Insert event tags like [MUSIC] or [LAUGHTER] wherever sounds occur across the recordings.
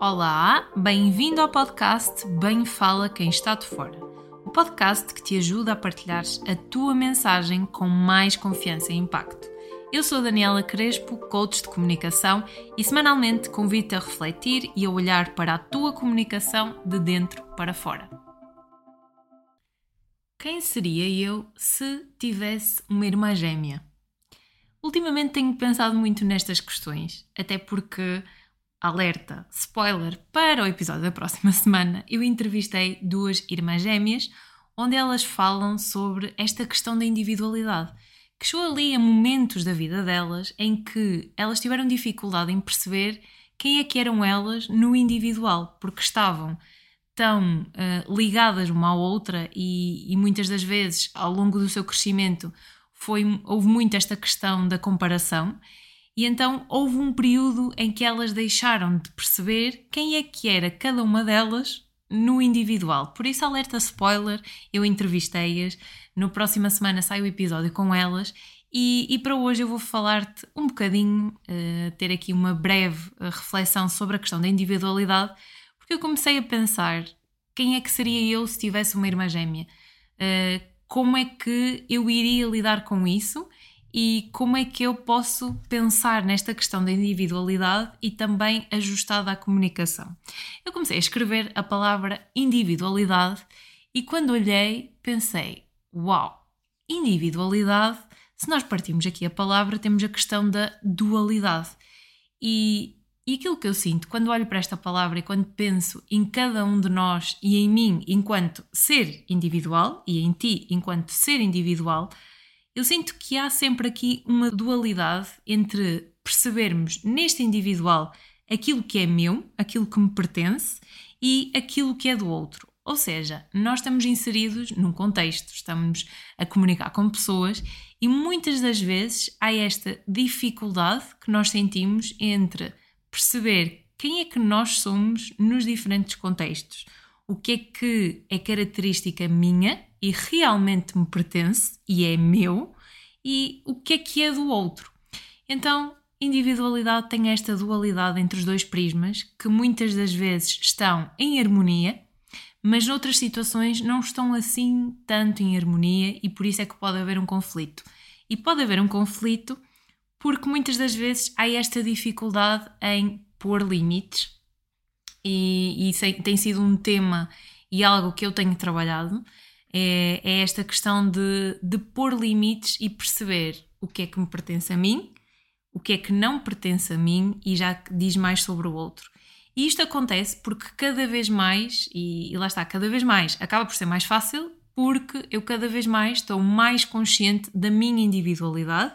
Olá, bem-vindo ao podcast Bem Fala Quem Está de Fora. O podcast que te ajuda a partilhar a tua mensagem com mais confiança e impacto. Eu sou Daniela Crespo, coach de comunicação, e semanalmente convido-te a refletir e a olhar para a tua comunicação de dentro para fora. Quem seria eu se tivesse uma irmã gêmea? Ultimamente tenho pensado muito nestas questões, até porque alerta, spoiler, para o episódio da próxima [LAUGHS] semana, eu entrevistei duas irmãs gêmeas, onde elas falam sobre esta questão da individualidade, que chegou ali a momentos da vida delas em que elas tiveram dificuldade em perceber quem é que eram elas no individual, porque estavam tão uh, ligadas uma à outra e, e muitas das vezes ao longo do seu crescimento foi, houve muito esta questão da comparação e então houve um período em que elas deixaram de perceber quem é que era cada uma delas no individual. Por isso, alerta spoiler, eu entrevistei-as. No próxima semana sai o episódio com elas. E, e para hoje eu vou falar-te um bocadinho, uh, ter aqui uma breve uh, reflexão sobre a questão da individualidade, porque eu comecei a pensar quem é que seria eu se tivesse uma irmã gêmea? Uh, como é que eu iria lidar com isso? E como é que eu posso pensar nesta questão da individualidade e também ajustada à comunicação. Eu comecei a escrever a palavra individualidade e quando olhei pensei: uau, individualidade, se nós partimos aqui a palavra, temos a questão da dualidade. E, e aquilo que eu sinto quando olho para esta palavra e quando penso em cada um de nós e em mim enquanto ser individual e em ti enquanto ser individual, eu sinto que há sempre aqui uma dualidade entre percebermos neste individual aquilo que é meu, aquilo que me pertence e aquilo que é do outro. Ou seja, nós estamos inseridos num contexto, estamos a comunicar com pessoas e muitas das vezes há esta dificuldade que nós sentimos entre perceber quem é que nós somos nos diferentes contextos, o que é que é característica minha e realmente me pertence e é meu, e o que é que é do outro. Então, individualidade tem esta dualidade entre os dois prismas que muitas das vezes estão em harmonia, mas noutras situações não estão assim tanto em harmonia e por isso é que pode haver um conflito. E pode haver um conflito porque muitas das vezes há esta dificuldade em pôr limites e, e tem sido um tema e algo que eu tenho trabalhado é, é esta questão de, de pôr limites e perceber o que é que me pertence a mim, o que é que não pertence a mim e já diz mais sobre o outro. E isto acontece porque cada vez mais, e, e lá está, cada vez mais, acaba por ser mais fácil porque eu cada vez mais estou mais consciente da minha individualidade,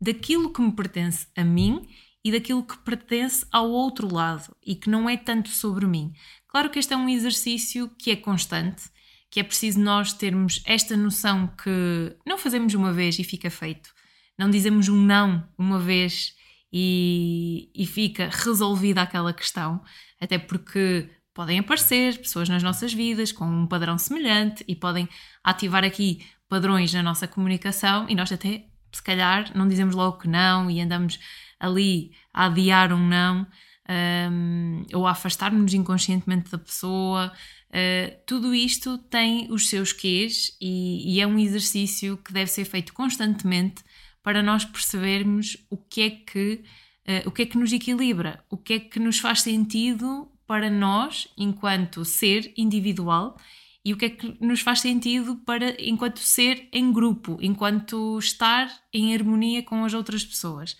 daquilo que me pertence a mim e daquilo que pertence ao outro lado e que não é tanto sobre mim. Claro que este é um exercício que é constante, que é preciso nós termos esta noção que não fazemos uma vez e fica feito, não dizemos um não uma vez e, e fica resolvida aquela questão, até porque podem aparecer pessoas nas nossas vidas com um padrão semelhante e podem ativar aqui padrões na nossa comunicação e nós até se calhar não dizemos logo que não e andamos ali a adiar um não um, ou a afastar-nos inconscientemente da pessoa. Uh, tudo isto tem os seus quês e, e, é um exercício que deve ser feito constantemente para nós percebermos o que é que uh, o que é que nos equilibra, o que é que nos faz sentido para nós enquanto ser individual e o que é que nos faz sentido para enquanto ser em grupo, enquanto estar em harmonia com as outras pessoas.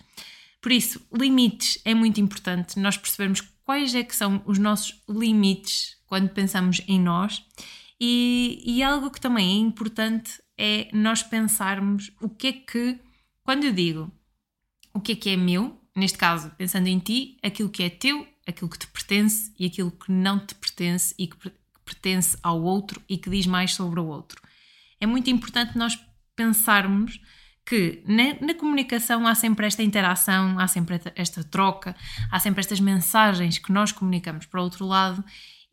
Por isso, limites é muito importante nós percebermos quais é que são os nossos limites quando pensamos em nós e, e algo que também é importante é nós pensarmos o que é que, quando eu digo o que é que é meu, neste caso, pensando em ti, aquilo que é teu, aquilo que te pertence e aquilo que não te pertence e que pertence ao outro e que diz mais sobre o outro. É muito importante nós pensarmos que na, na, comunicação há sempre esta interação, há sempre esta troca, há sempre estas mensagens que nós comunicamos para o outro lado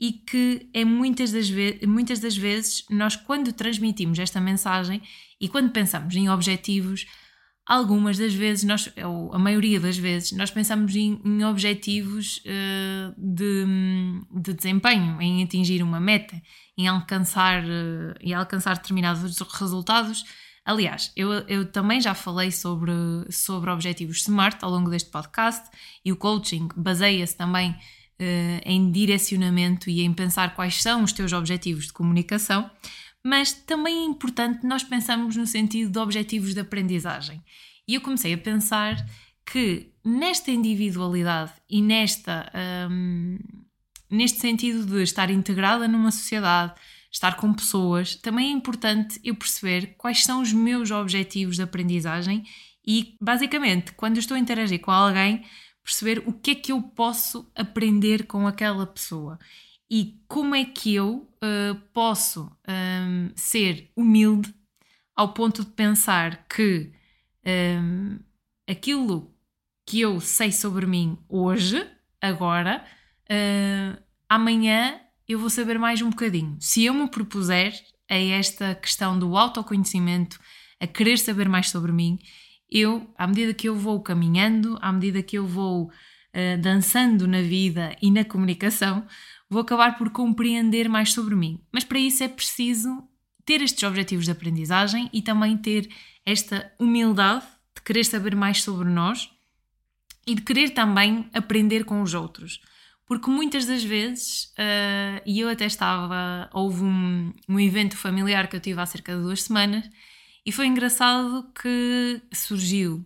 e que é muitas das, muitas das vezes nós quando transmitimos esta mensagem e quando pensamos em objetivos algumas das vezes, nós, ou a maioria das vezes, nós pensamos em, em objetivos uh, de, de, desempenho, em atingir uma meta, em alcançar, uh, em alcançar determinados resultados. Aliás, eu, eu também já falei sobre, sobre objetivos SMART ao longo deste podcast e o coaching baseia-se também uh, em direcionamento e em pensar quais são os teus objetivos de comunicação mas também é importante nós pensarmos no sentido de objetivos de aprendizagem. E eu comecei a pensar que nesta individualidade e nesta, um, neste sentido de estar integrada numa sociedade, estar com pessoas, também é importante eu perceber quais são os meus objetivos de aprendizagem e, basicamente, quando eu estou a interagir com alguém, perceber o que é que eu posso aprender com aquela pessoa e como é que eu uh, posso um, ser humilde ao ponto de pensar que um, aquilo que eu sei sobre mim hoje, agora, uh, amanhã eu vou saber mais um bocadinho. Se eu me propuser a esta questão do autoconhecimento, a querer saber mais sobre mim, eu, à medida que eu vou caminhando, à medida que eu vou uh, dançando na vida e na comunicação, vou acabar por compreender mais sobre mim. Mas para isso é preciso ter estes objetivos de aprendizagem e também ter esta humildade de querer saber mais sobre nós e de querer também aprender com os outros. Porque muitas das vezes, uh, e eu até estava, houve um, um evento familiar que eu tive há cerca de duas semanas, e foi engraçado que surgiu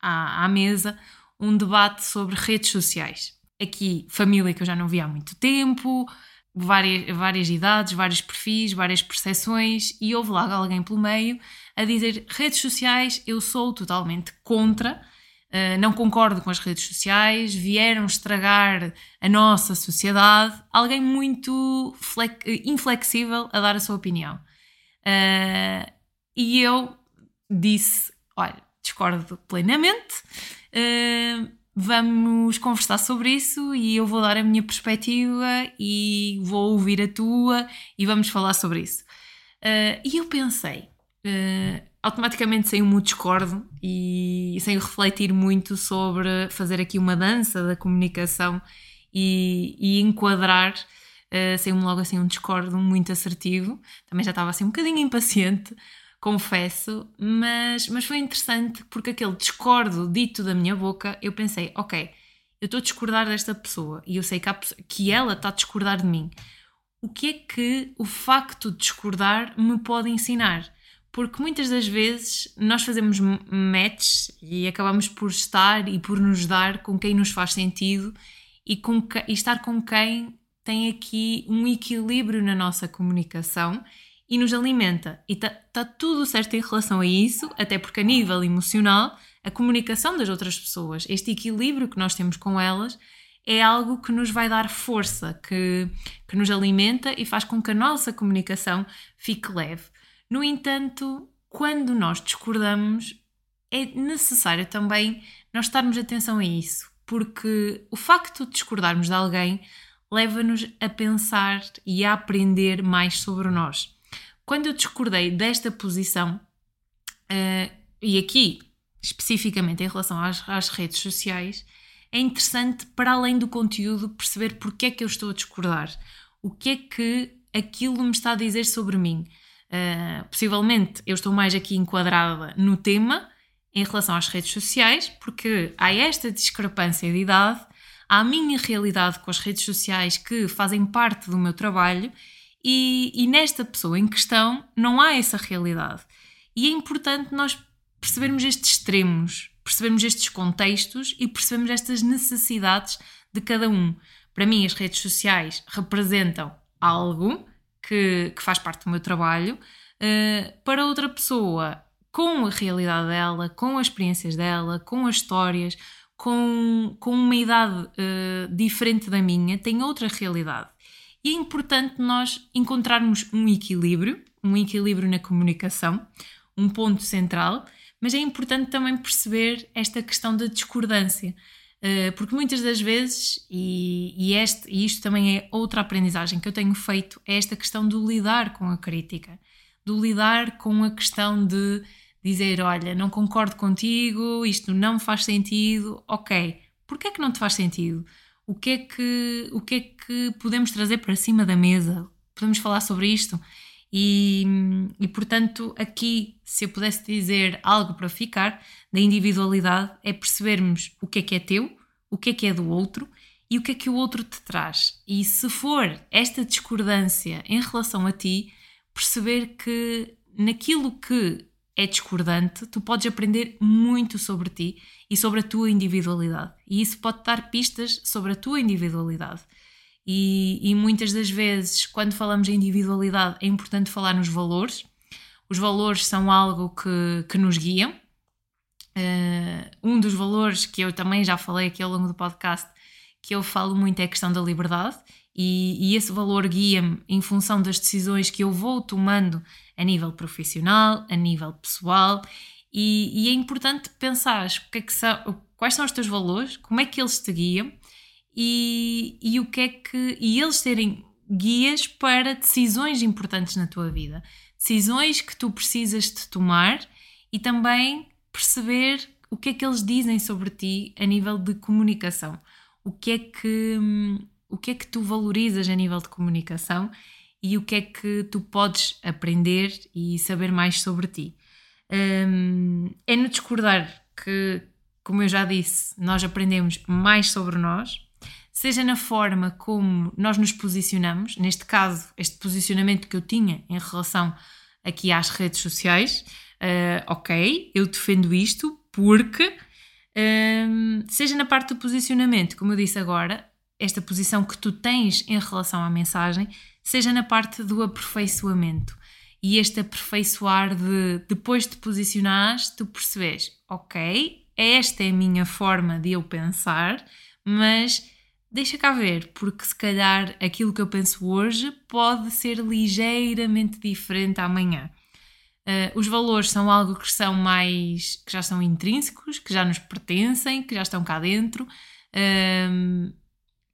à, à mesa um debate sobre redes sociais. Aqui família que eu já não via há muito tempo, várias, várias idades, vários perfis, várias percepções, e houve lá alguém pelo meio a dizer redes sociais, eu sou totalmente contra, uh, não concordo com as redes sociais, vieram estragar a nossa sociedade, alguém muito inflexível a dar a sua opinião. Uh, e eu disse: olha, discordo plenamente. Uh, vamos conversar sobre isso e eu vou dar a minha perspectiva e vou ouvir a tua e vamos falar sobre isso. E eu pensei, automaticamente sem um discordo e sem refletir muito sobre fazer aqui uma dança da comunicação e, e enquadrar. Uh, sem logo assim um discordo muito assertivo, também já estava assim um bocadinho impaciente, confesso, mas, mas foi interessante porque aquele discordo dito da minha boca, eu pensei, ok, eu estou a discordar desta pessoa e eu sei que, há, que ela está a discordar de mim. O que é que o facto de discordar me pode ensinar? Porque muitas das vezes nós fazemos matches e acabamos por estar e por nos dar com quem nos faz sentido e, com que, e estar com quem tem aqui um equilíbrio na nossa comunicação e nos alimenta. E está tá tudo certo em relação a isso, até porque a nível emocional, a comunicação das outras pessoas, este equilíbrio que nós temos com elas, é algo que nos vai dar força, que, que nos alimenta e faz com que a nossa comunicação fique leve. No entanto, quando nós discordamos, é necessário também nós estarmos atenção a isso, porque o facto de discordarmos de alguém leva-nos a pensar e a aprender mais sobre nós. Quando eu discordei desta posição, uh, e aqui especificamente em relação às, às, redes sociais, é interessante, para além do conteúdo, perceber porque é que eu estou a discordar. O que é que aquilo me está a dizer sobre mim. Uh, possivelmente eu estou mais aqui enquadrada no tema em relação às redes sociais, porque há esta discrepância de idade, há a minha realidade com as redes sociais que fazem parte do meu trabalho e, e nesta pessoa em questão não há essa realidade. E é importante nós percebermos estes extremos, percebermos estes contextos e percebermos estas necessidades de cada um. Para mim, as redes sociais representam algo que, que faz parte do meu trabalho. Uh, para outra pessoa, com a realidade dela, com as experiências dela, com as histórias, com, com uma idade uh, diferente da minha, tem outra realidade. E é importante nós encontrarmos um equilíbrio, um equilíbrio na comunicação, um ponto central, mas é importante também perceber esta questão da discordância. Eh, porque muitas das vezes, e, e, este, e isto também é outra aprendizagem que eu tenho feito, é esta questão do lidar com a crítica, do lidar com a questão de dizer: Olha, não concordo contigo, isto não faz sentido. Ok, porquê é que não te faz sentido? O que é que, o que, é que podemos trazer para cima da mesa? Podemos falar sobre isto? E, e, portanto, aqui, se eu pudesse dizer algo para ficar da individualidade, é percebermos o que é que é teu, o que é que é do outro e o que é que o outro te traz. E se for esta discordância em relação a ti, perceber que naquilo que é discordante, tu podes aprender muito sobre ti e sobre a tua individualidade. E isso pode dar pistas sobre a tua individualidade. E, e muitas das vezes, quando falamos em individualidade, é importante falar nos valores. Os valores são algo que, que nos guiam. Uh, um dos valores que eu também já falei aqui ao longo do podcast, que eu falo muito, é a questão da liberdade. E, e esse valor guia-me em função das decisões que eu vou tomando a nível profissional, a nível pessoal. E, e é importante pensar que é que são, quais são os teus valores, como é que eles te guiam e, e o que é que. e eles serem guias para decisões importantes na tua vida. Decisões que tu precisas de tomar e também perceber o que é que eles dizem sobre ti a nível de comunicação. O que é que, o que, é que tu valorizas a nível de comunicação e o que é que tu podes aprender e saber mais sobre ti. Um, é no discordar que, como eu já disse, nós aprendemos mais sobre nós seja na forma como nós nos posicionamos, neste caso, este posicionamento que eu tinha em relação aqui às redes sociais, uh, ok, eu defendo isto porque, um, seja na parte do posicionamento, como eu disse agora, esta posição que tu tens em relação à mensagem, seja na parte do aperfeiçoamento. E este aperfeiçoar de depois de posicionares, tu percebes, ok, esta é a minha forma de eu pensar, mas deixa cá ver, porque se calhar aquilo que eu penso hoje pode ser ligeiramente diferente amanhã. Uh, os valores são algo que são mais que já são intrínsecos, que já nos pertencem, que já estão cá dentro um,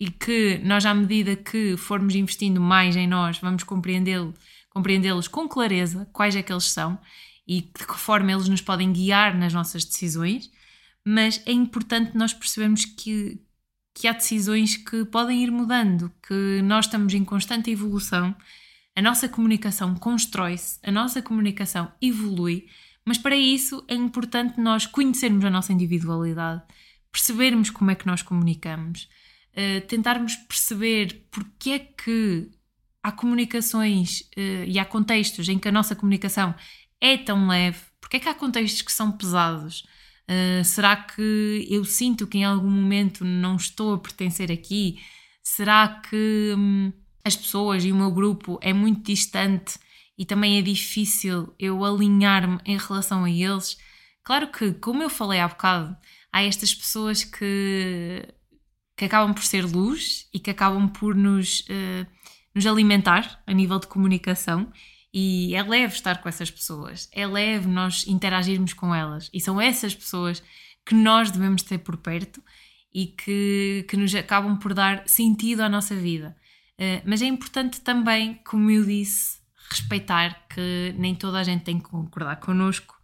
e que nós, à medida que formos investindo mais em nós, vamos compreendê-los compreendê com clareza quais é que eles são e de que forma eles nos podem guiar nas nossas decisões, mas é importante nós percebermos que, que há decisões que podem ir mudando, que nós estamos em constante evolução, a nossa comunicação constrói-se, a nossa comunicação evolui, mas para isso é importante nós conhecermos a nossa individualidade, percebermos como é que nós comunicamos, uh, tentarmos perceber porque é que há comunicações uh, e há contextos em que a nossa comunicação é tão leve, porque é que há contextos que são pesados, Uh, será que eu sinto que em algum momento não estou a pertencer aqui? Será que hum, as pessoas e o meu grupo é muito distante e também é difícil eu alinhar-me em relação a eles? Claro que, como eu falei há bocado, há estas pessoas que, que acabam por ser luz e que acabam por nos, uh, nos alimentar a nível de comunicação e é leve estar com essas pessoas, é leve nós interagirmos com elas. E são essas pessoas que nós devemos ter por perto e que, que nos acabam por dar sentido à nossa vida. Uh, mas é importante também, como eu disse, respeitar que nem toda a gente tem que concordar connosco,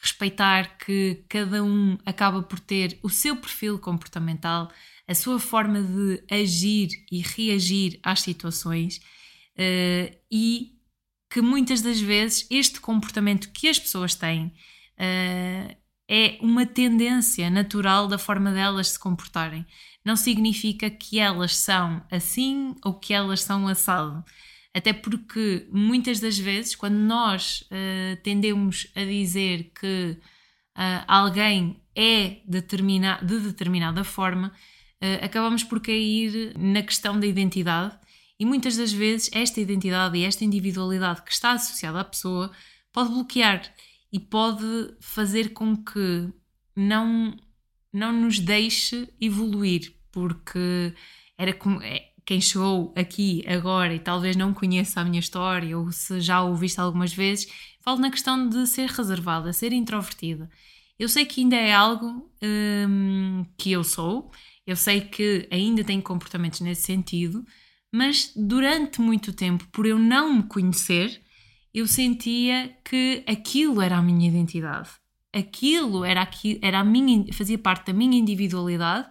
respeitar que cada um acaba por ter o seu perfil comportamental, a sua forma de agir e reagir às situações uh, e que muitas das vezes este comportamento que as pessoas têm uh, é uma tendência natural da forma delas se comportarem. Não significa que elas são assim ou que elas são assado. Até porque muitas das vezes, quando nós uh, tendemos a dizer que uh, alguém é determina de determinada forma, acabamos por cair na questão da identidade e muitas das vezes esta identidade e esta individualidade que está associada à pessoa pode bloquear e pode fazer com que não, não nos deixe evoluir, porque era como. É, quem chegou aqui agora e talvez não conheça a minha história ou se já ouviste algumas vezes, falo na questão de ser reservada, ser introvertida. Eu sei que ainda é algo hum, que eu sou, eu sei que ainda tenho comportamentos nesse sentido, mas durante muito tempo, por eu não me conhecer, eu sentia que aquilo era a minha identidade. Aquilo era, era a minha, fazia parte da minha individualidade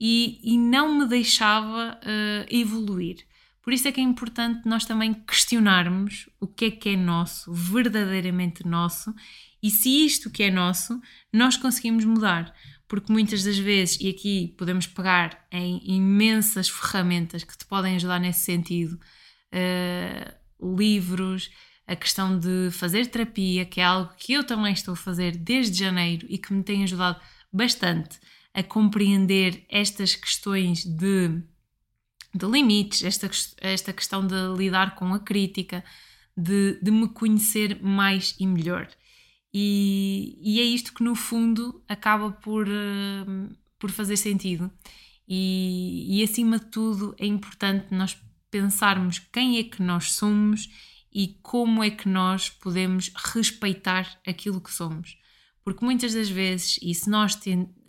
e, e não me deixava uh, evoluir. Por isso é que é importante nós também questionarmos o que é que é nosso, verdadeiramente nosso, e se isto que é nosso, nós conseguimos mudar. Porque muitas das vezes, e aqui podemos pegar em imensas ferramentas que te podem ajudar nesse sentido, uh, livros, a questão de fazer terapia, que é algo que eu também estou a fazer desde janeiro e que me tem ajudado bastante a compreender estas questões de, de limites, esta, esta questão de lidar com a crítica, de, de me conhecer mais e melhor. E, e, é isto que, no fundo, acaba por, uh, por fazer sentido. E, e, acima de tudo, é importante nós pensarmos quem é que nós somos e como é que nós podemos respeitar aquilo que somos. Porque muitas das vezes, e se nós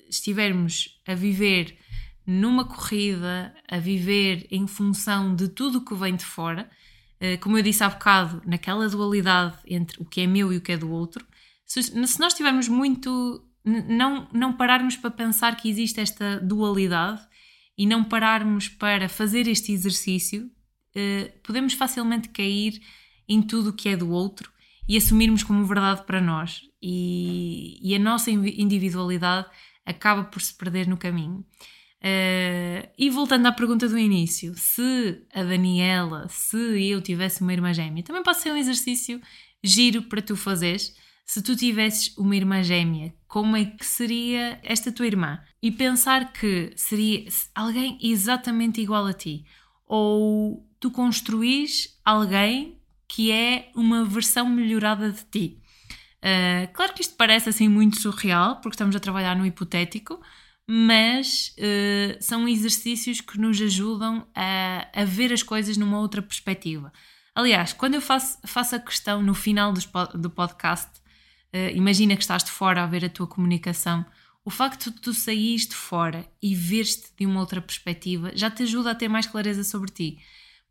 estivermos a viver numa corrida, a viver em função de tudo o que vem de fora, eh, como eu disse há bocado, naquela dualidade entre o que é meu e o que é do outro, se nós estivermos muito. Não, não pararmos para pensar que existe esta dualidade e não pararmos para fazer este exercício, eh, podemos facilmente cair em tudo o que é do outro e assumirmos como verdade para nós. E, e a nossa individualidade acaba por se perder no caminho. Uh, e voltando à pergunta do início, se a Daniela, se eu tivesse uma irmã gêmea, também pode ser um exercício giro para tu fazeres. Se tu tivesses uma irmã gêmea, como é que seria esta tua irmã? E pensar que seria alguém exatamente igual a ti. Ou tu construís alguém que é uma versão melhorada de ti. Uh, claro que isto parece assim muito surreal, porque estamos a trabalhar no hipotético, mas uh, são exercícios que nos ajudam a, a, ver as coisas numa outra perspectiva. Aliás, quando eu faço, faço a questão no final do, do podcast, uh, imagina que estás de fora a ver a tua comunicação, o facto de tu saíres de fora e ver-te de uma outra perspectiva já te ajuda a ter mais clareza sobre ti.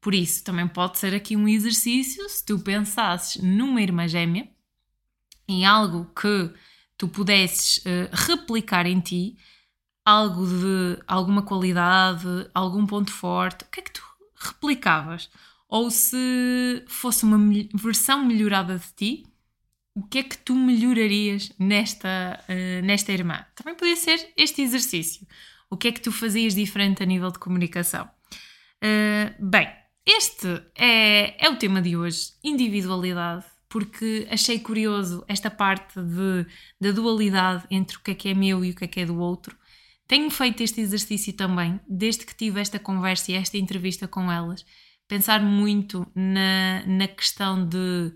Por isso, também pode ser aqui um exercício se tu pensasses numa irmã gêmea, em algo que tu pudesses uh, replicar em ti, algo de alguma qualidade, algum ponto forte, o que é que tu replicavas? Ou se fosse uma versão melhorada de ti, o que é que tu melhorarias nesta, uh, nesta irmã? Também podia ser este exercício. O que é que tu fazias diferente a nível de comunicação? Uh, bem, este é, é o tema de hoje: individualidade, porque achei curioso esta parte de, da dualidade entre o que é que é meu e o que é que é do outro. Tenho feito este exercício também, desde que tive esta conversa e esta entrevista com elas, pensar muito na, na questão de.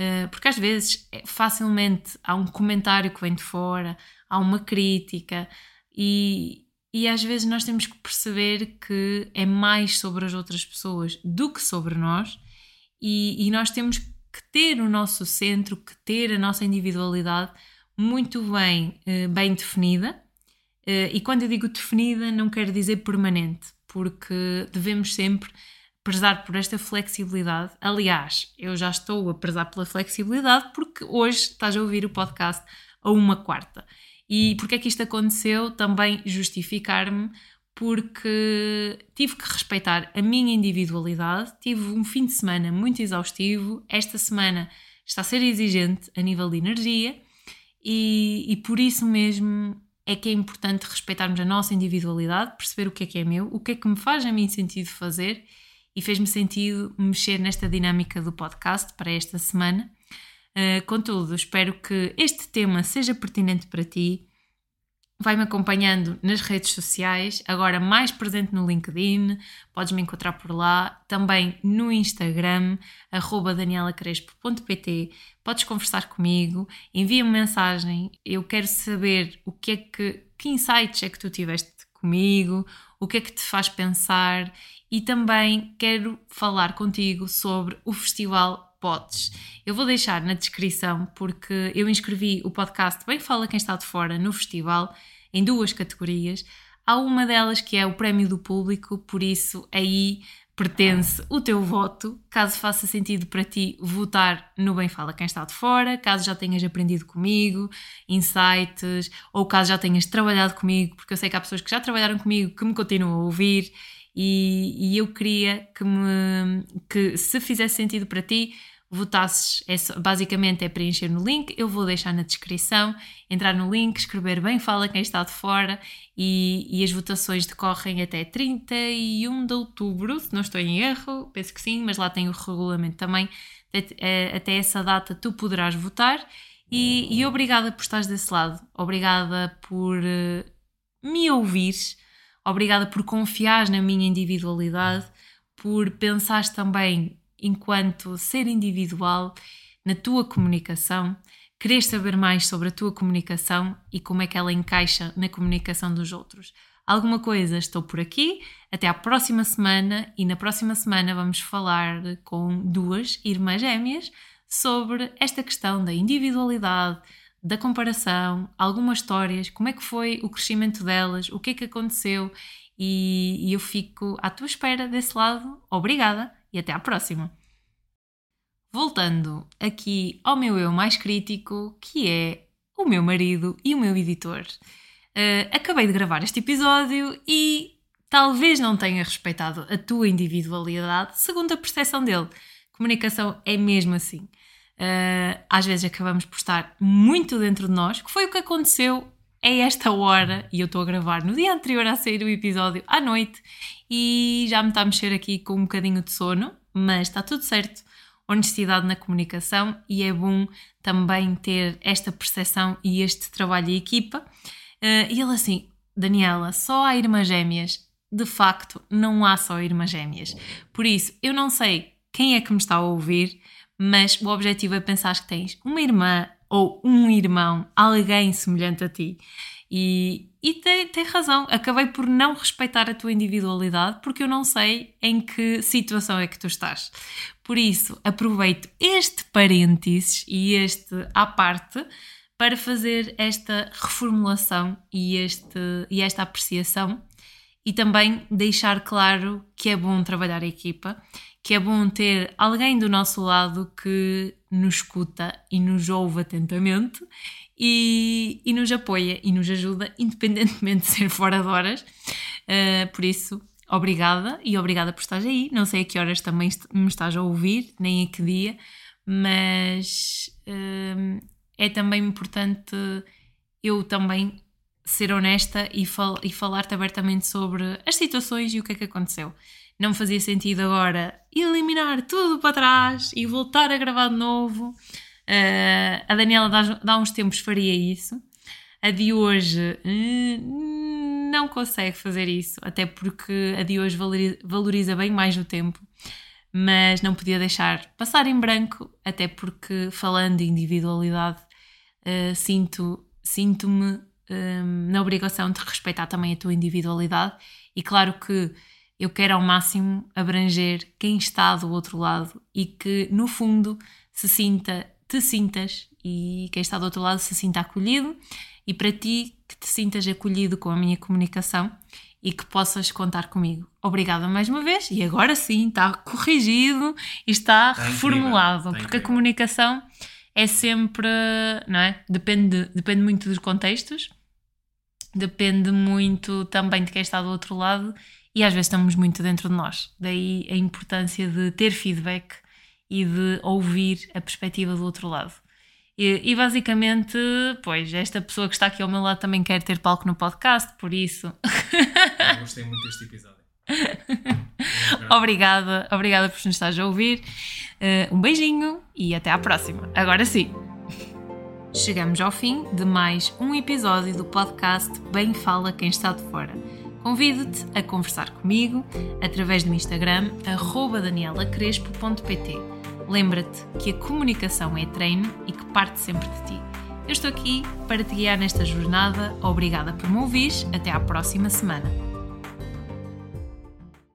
Uh, porque às vezes é, facilmente há um comentário que vem de fora, há uma crítica, e, e às vezes nós temos que perceber que é mais sobre as outras pessoas do que sobre nós, e, e nós temos que ter o nosso centro, que ter a nossa individualidade muito bem, eh, bem definida. Eh, e quando eu digo definida, não quero dizer permanente, porque devemos sempre prezar por esta flexibilidade. Aliás, eu já estou a prezar pela flexibilidade porque hoje estás a ouvir o podcast a uma quarta. E porque é que isto aconteceu? Também justificar-me, porque tive que respeitar a minha individualidade. Tive um fim de semana muito exaustivo. Esta semana está a ser exigente a nível de energia, e, e por isso mesmo é que é importante respeitarmos a nossa individualidade, perceber o que é que é meu, o que é que me faz a mim sentido fazer e fez-me sentido mexer nesta dinâmica do podcast para esta semana. Uh, contudo, espero que este tema seja pertinente para ti. Vai-me acompanhando nas redes sociais, agora mais presente no LinkedIn, podes me encontrar por lá, também no Instagram, danielacrespo.pt, podes conversar comigo, envia-me mensagem, eu quero saber o que é que, que insights é que tu tiveste comigo, o que é que te faz pensar e também quero falar contigo sobre o Festival podes. Eu vou deixar na descrição porque eu inscrevi o podcast Bem Fala Quem Está de Fora no festival em duas categorias. Há uma delas que é o prémio do público, por isso aí pertence o teu voto, caso faça sentido para ti votar no Bem Fala Quem Está de Fora, caso já tenhas aprendido comigo, insights, ou caso já tenhas trabalhado comigo, porque eu sei que há pessoas que já trabalharam comigo que me continuam a ouvir e, e eu queria que, me, que se fizesse sentido para ti, votasses, é basicamente é preencher no link, eu vou deixar na descrição, entrar no link, escrever bem fala quem está de fora e, e, as votações decorrem até 31 de outubro, se não estou em erro, penso que sim, mas lá tem o regulamento também, até, até essa data tu poderás votar e, e obrigada por estares desse lado, obrigada por uh, me ouvires, obrigada por confiares na minha individualidade, por pensares também enquanto ser individual na tua comunicação, querer saber mais sobre a tua comunicação e como é que ela encaixa na comunicação dos outros. Alguma coisa, estou por aqui. Até à próxima semana e na próxima semana vamos falar com duas irmãs gêmeas sobre esta questão da individualidade, da comparação, algumas histórias, como é que foi o crescimento delas, o que é que aconteceu e, e eu fico à tua espera desse lado. Obrigada! e até à próxima! Voltando aqui ao meu eu mais crítico, que é o meu marido e o meu editor. Uh, acabei de gravar este episódio e talvez não tenha respeitado a tua individualidade segundo a percepção dele. Comunicação é mesmo assim. Uh, às vezes acabamos por estar muito dentro de nós, que foi o que aconteceu a esta hora, e eu estou a gravar no dia anterior a sair o episódio à noite, e já me está a mexer aqui com um bocadinho de sono, mas está tudo certo. Honestidade na comunicação e é bom também ter esta percepção e este trabalho de equipa. Uh, e ele assim, Daniela, só há irmãs gêmeas. De facto, não há só irmãs gêmeas. Por isso, eu não sei quem é que me está a ouvir, mas o objetivo é pensar que tens uma irmã ou um irmão, alguém semelhante a ti. E, e tem, tem razão, acabei por não respeitar a tua individualidade porque eu não sei em que situação é que tu estás. Por isso, aproveito este parênteses e este à parte para fazer esta reformulação e, este, e esta apreciação e também deixar claro que é bom trabalhar a equipa, que é bom ter alguém do nosso lado que nos escuta e nos ouve atentamente e, e nos apoia e nos ajuda, independentemente de ser fora de horas. Uh, por isso, obrigada e obrigada por estares aí. Não sei a que horas também me estás a ouvir, nem a que dia, mas uh, é também importante eu também ser honesta e, fal e falar-te abertamente sobre as situações e o que é que aconteceu. Não fazia sentido agora eliminar tudo para trás e voltar a gravar de novo. Uh, a Daniela dá, uns tempos faria isso. A de hoje uh, não consegue fazer isso, até porque a de hoje valoriza, bem mais o tempo, mas não podia deixar passar em branco, até porque falando de individualidade, uh, sinto, sinto-me na obrigação de respeitar também a tua individualidade e claro que eu quero ao máximo abranger quem está do outro lado e que no fundo se sinta te sintas e quem está do outro lado se sinta acolhido e para ti que te sintas acolhido com a minha comunicação e que possas contar comigo. Obrigada mais uma vez e agora sim está corrigido e está, está reformulado, está porque incrível. a comunicação é sempre, não é? Depende, depende muito dos contextos, depende muito também de quem está do outro lado e às vezes estamos muito dentro de nós. Daí a importância de ter feedback e de ouvir a perspectiva do outro lado. E, e, basicamente, pois, esta pessoa que está aqui ao meu lado também quer ter palco no podcast, por isso. Eu gostei muito deste episódio. [LAUGHS] obrigada, obrigada por nos estar a ouvir. Uh, um beijinho e até à próxima. Agora sim. Chegamos ao fim de mais um episódio do podcast Bem Fala Quem Está de Fora. Convido-te a conversar comigo através do Instagram danielacrespo.pt Lembra-te que a comunicação é treino e que parte sempre de ti. Eu estou aqui para te guiar nesta jornada. Obrigada por me ouvir. Até à próxima semana.